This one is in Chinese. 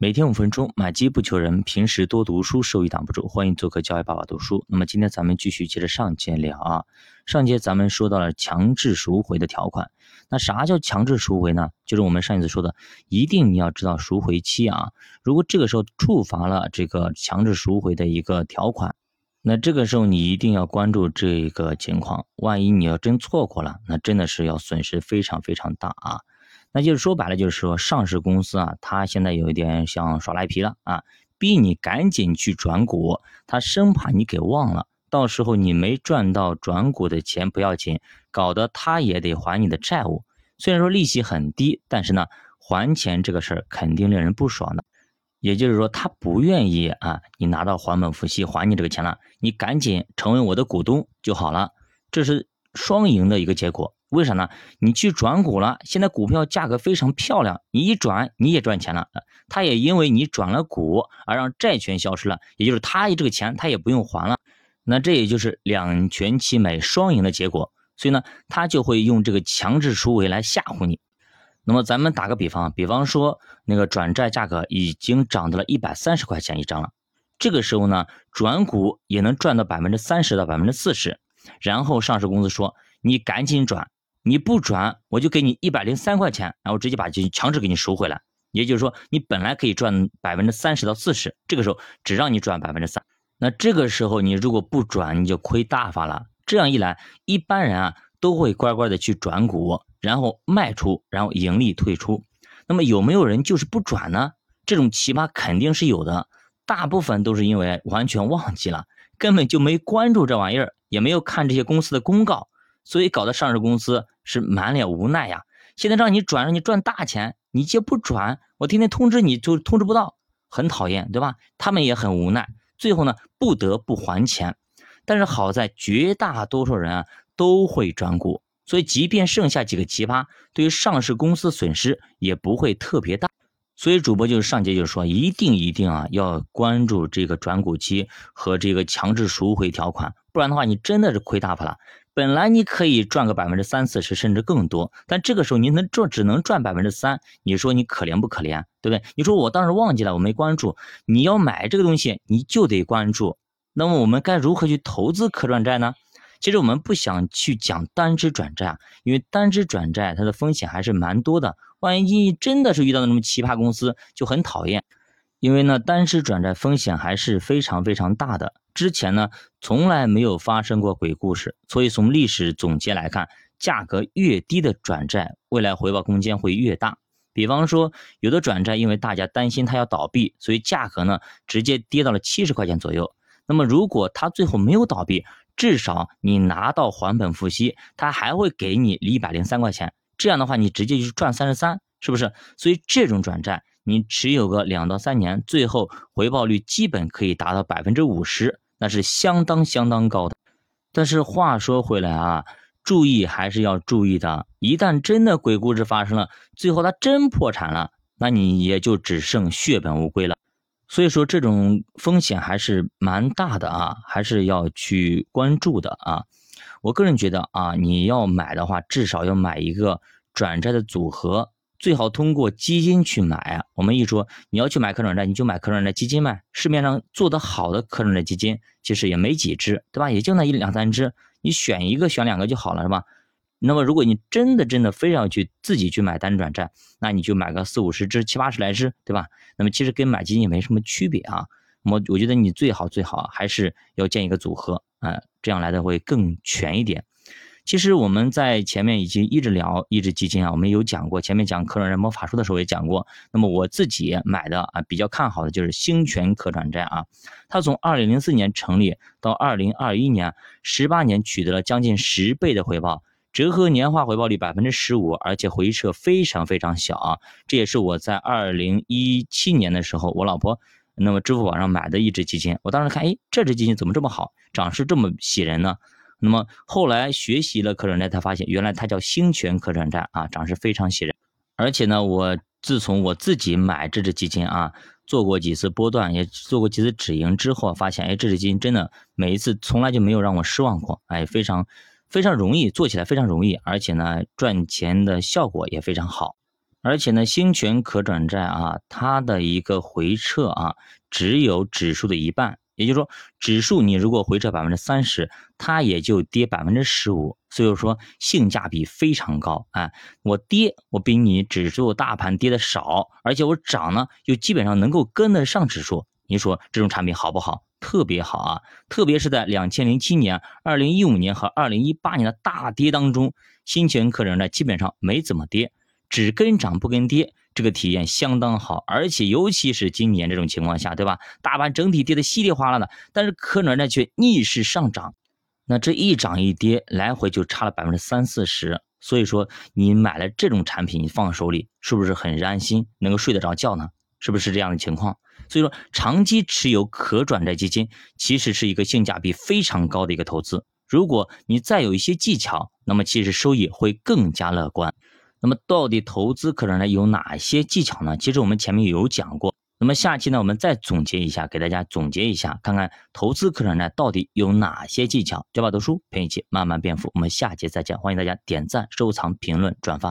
每天五分钟，买机不求人，平时多读书，收益挡不住。欢迎做客教育爸爸读书。那么今天咱们继续接着上节聊啊。上节咱们说到了强制赎回的条款。那啥叫强制赎回呢？就是我们上一次说的，一定你要知道赎回期啊。如果这个时候触发了这个强制赎回的一个条款，那这个时候你一定要关注这个情况。万一你要真错过了，那真的是要损失非常非常大啊。那就是说白了，就是说上市公司啊，它现在有一点像耍赖皮了啊，逼你赶紧去转股，他生怕你给忘了，到时候你没赚到转股的钱不要紧，搞得他也得还你的债务。虽然说利息很低，但是呢，还钱这个事儿肯定令人不爽的。也就是说，他不愿意啊，你拿到还本付息还你这个钱了，你赶紧成为我的股东就好了，这是双赢的一个结果。为啥呢？你去转股了，现在股票价格非常漂亮，你一转你也赚钱了，他也因为你转了股而让债权消失了，也就是他这个钱他也不用还了，那这也就是两全其美、双赢的结果。所以呢，他就会用这个强制赎回来吓唬你。那么咱们打个比方，比方说那个转债价格已经涨到了一百三十块钱一张了，这个时候呢，转股也能赚到百分之三十到百分之四十，然后上市公司说你赶紧转。你不转，我就给你一百零三块钱，然后直接把钱强制给你赎回来。也就是说，你本来可以赚百分之三十到四十，这个时候只让你赚百分之三。那这个时候你如果不转，你就亏大发了。这样一来，一般人啊都会乖乖的去转股，然后卖出，然后盈利退出。那么有没有人就是不转呢？这种奇葩肯定是有的，大部分都是因为完全忘记了，根本就没关注这玩意儿，也没有看这些公司的公告。所以搞得上市公司是满脸无奈呀！现在让你转，让你赚大钱，你就不转，我天天通知你就通知不到，很讨厌，对吧？他们也很无奈，最后呢不得不还钱。但是好在绝大多数人啊都会转股，所以即便剩下几个奇葩，对于上市公司损失也不会特别大。所以主播就是上节就是说，一定一定啊要关注这个转股期和这个强制赎回条款，不然的话你真的是亏大发了。本来你可以赚个百分之三四十，甚至更多，但这个时候你能赚，只能赚百分之三，你说你可怜不可怜？对不对？你说我当时忘记了，我没关注。你要买这个东西，你就得关注。那么我们该如何去投资可转债呢？其实我们不想去讲单只转债，因为单只转债它的风险还是蛮多的。万一真的是遇到那种奇葩公司，就很讨厌。因为呢，单只转债风险还是非常非常大的。之前呢，从来没有发生过鬼故事，所以从历史总结来看，价格越低的转债，未来回报空间会越大。比方说，有的转债因为大家担心它要倒闭，所以价格呢直接跌到了七十块钱左右。那么如果它最后没有倒闭，至少你拿到还本付息，它还会给你一百零三块钱。这样的话，你直接就是赚三十三，是不是？所以这种转债。你持有个两到三年，最后回报率基本可以达到百分之五十，那是相当相当高的。但是话说回来啊，注意还是要注意的。一旦真的鬼故事发生了，最后他真破产了，那你也就只剩血本无归了。所以说这种风险还是蛮大的啊，还是要去关注的啊。我个人觉得啊，你要买的话，至少要买一个转债的组合。最好通过基金去买啊！我们一说你要去买可转债，你就买可转债基金呗。市面上做得好的可转债基金其实也没几只，对吧？也就那一两三只，你选一个选两个就好了，是吧？那么如果你真的真的非要去自己去买单转债，那你就买个四五十只、七八十来只，对吧？那么其实跟买基金也没什么区别啊。我我觉得你最好最好还是要建一个组合啊，这样来的会更全一点。其实我们在前面已经一直聊一只基金啊，我们有讲过，前面讲可转债魔法术的时候也讲过。那么我自己买的啊，比较看好的就是兴全可转债啊，它从二零零四年成立到二零二一年，十八年取得了将近十倍的回报，折合年化回报率百分之十五，而且回撤非常非常小啊。这也是我在二零一七年的时候，我老婆那么支付宝上买的一只基金，我当时看，哎，这只基金怎么这么好，涨势这么喜人呢？那么后来学习了可转债，才发现原来它叫兴全可转债啊，涨势非常喜人。而且呢，我自从我自己买这只基金啊，做过几次波段，也做过几次止盈之后，发现哎，这只基金真的每一次从来就没有让我失望过，哎，非常非常容易做起来，非常容易，而且呢，赚钱的效果也非常好。而且呢，兴权可转债啊，它的一个回撤啊，只有指数的一半。也就是说，指数你如果回撤百分之三十，它也就跌百分之十五，所以说性价比非常高啊！我跌，我比你指数大盘跌的少，而且我涨呢，又基本上能够跟得上指数。你说这种产品好不好？特别好啊！特别是在两千零七年、二零一五年和二零一八年的大跌当中，新权客人呢基本上没怎么跌，只跟涨不跟跌。这个体验相当好，而且尤其是今年这种情况下，对吧？大盘整体跌得稀里哗啦的，但是可转债却逆势上涨，那这一涨一跌，来回就差了百分之三四十。所以说，你买了这种产品，你放手里是不是很安心，能够睡得着觉呢？是不是这样的情况？所以说，长期持有可转债基金，其实是一个性价比非常高的一个投资。如果你再有一些技巧，那么其实收益会更加乐观。那么到底投资可转债有哪些技巧呢？其实我们前面有讲过。那么下期呢，我们再总结一下，给大家总结一下，看看投资可转债到底有哪些技巧。这把读书陪你一起慢慢变富。我们下节再见，欢迎大家点赞、收藏、评论、转发。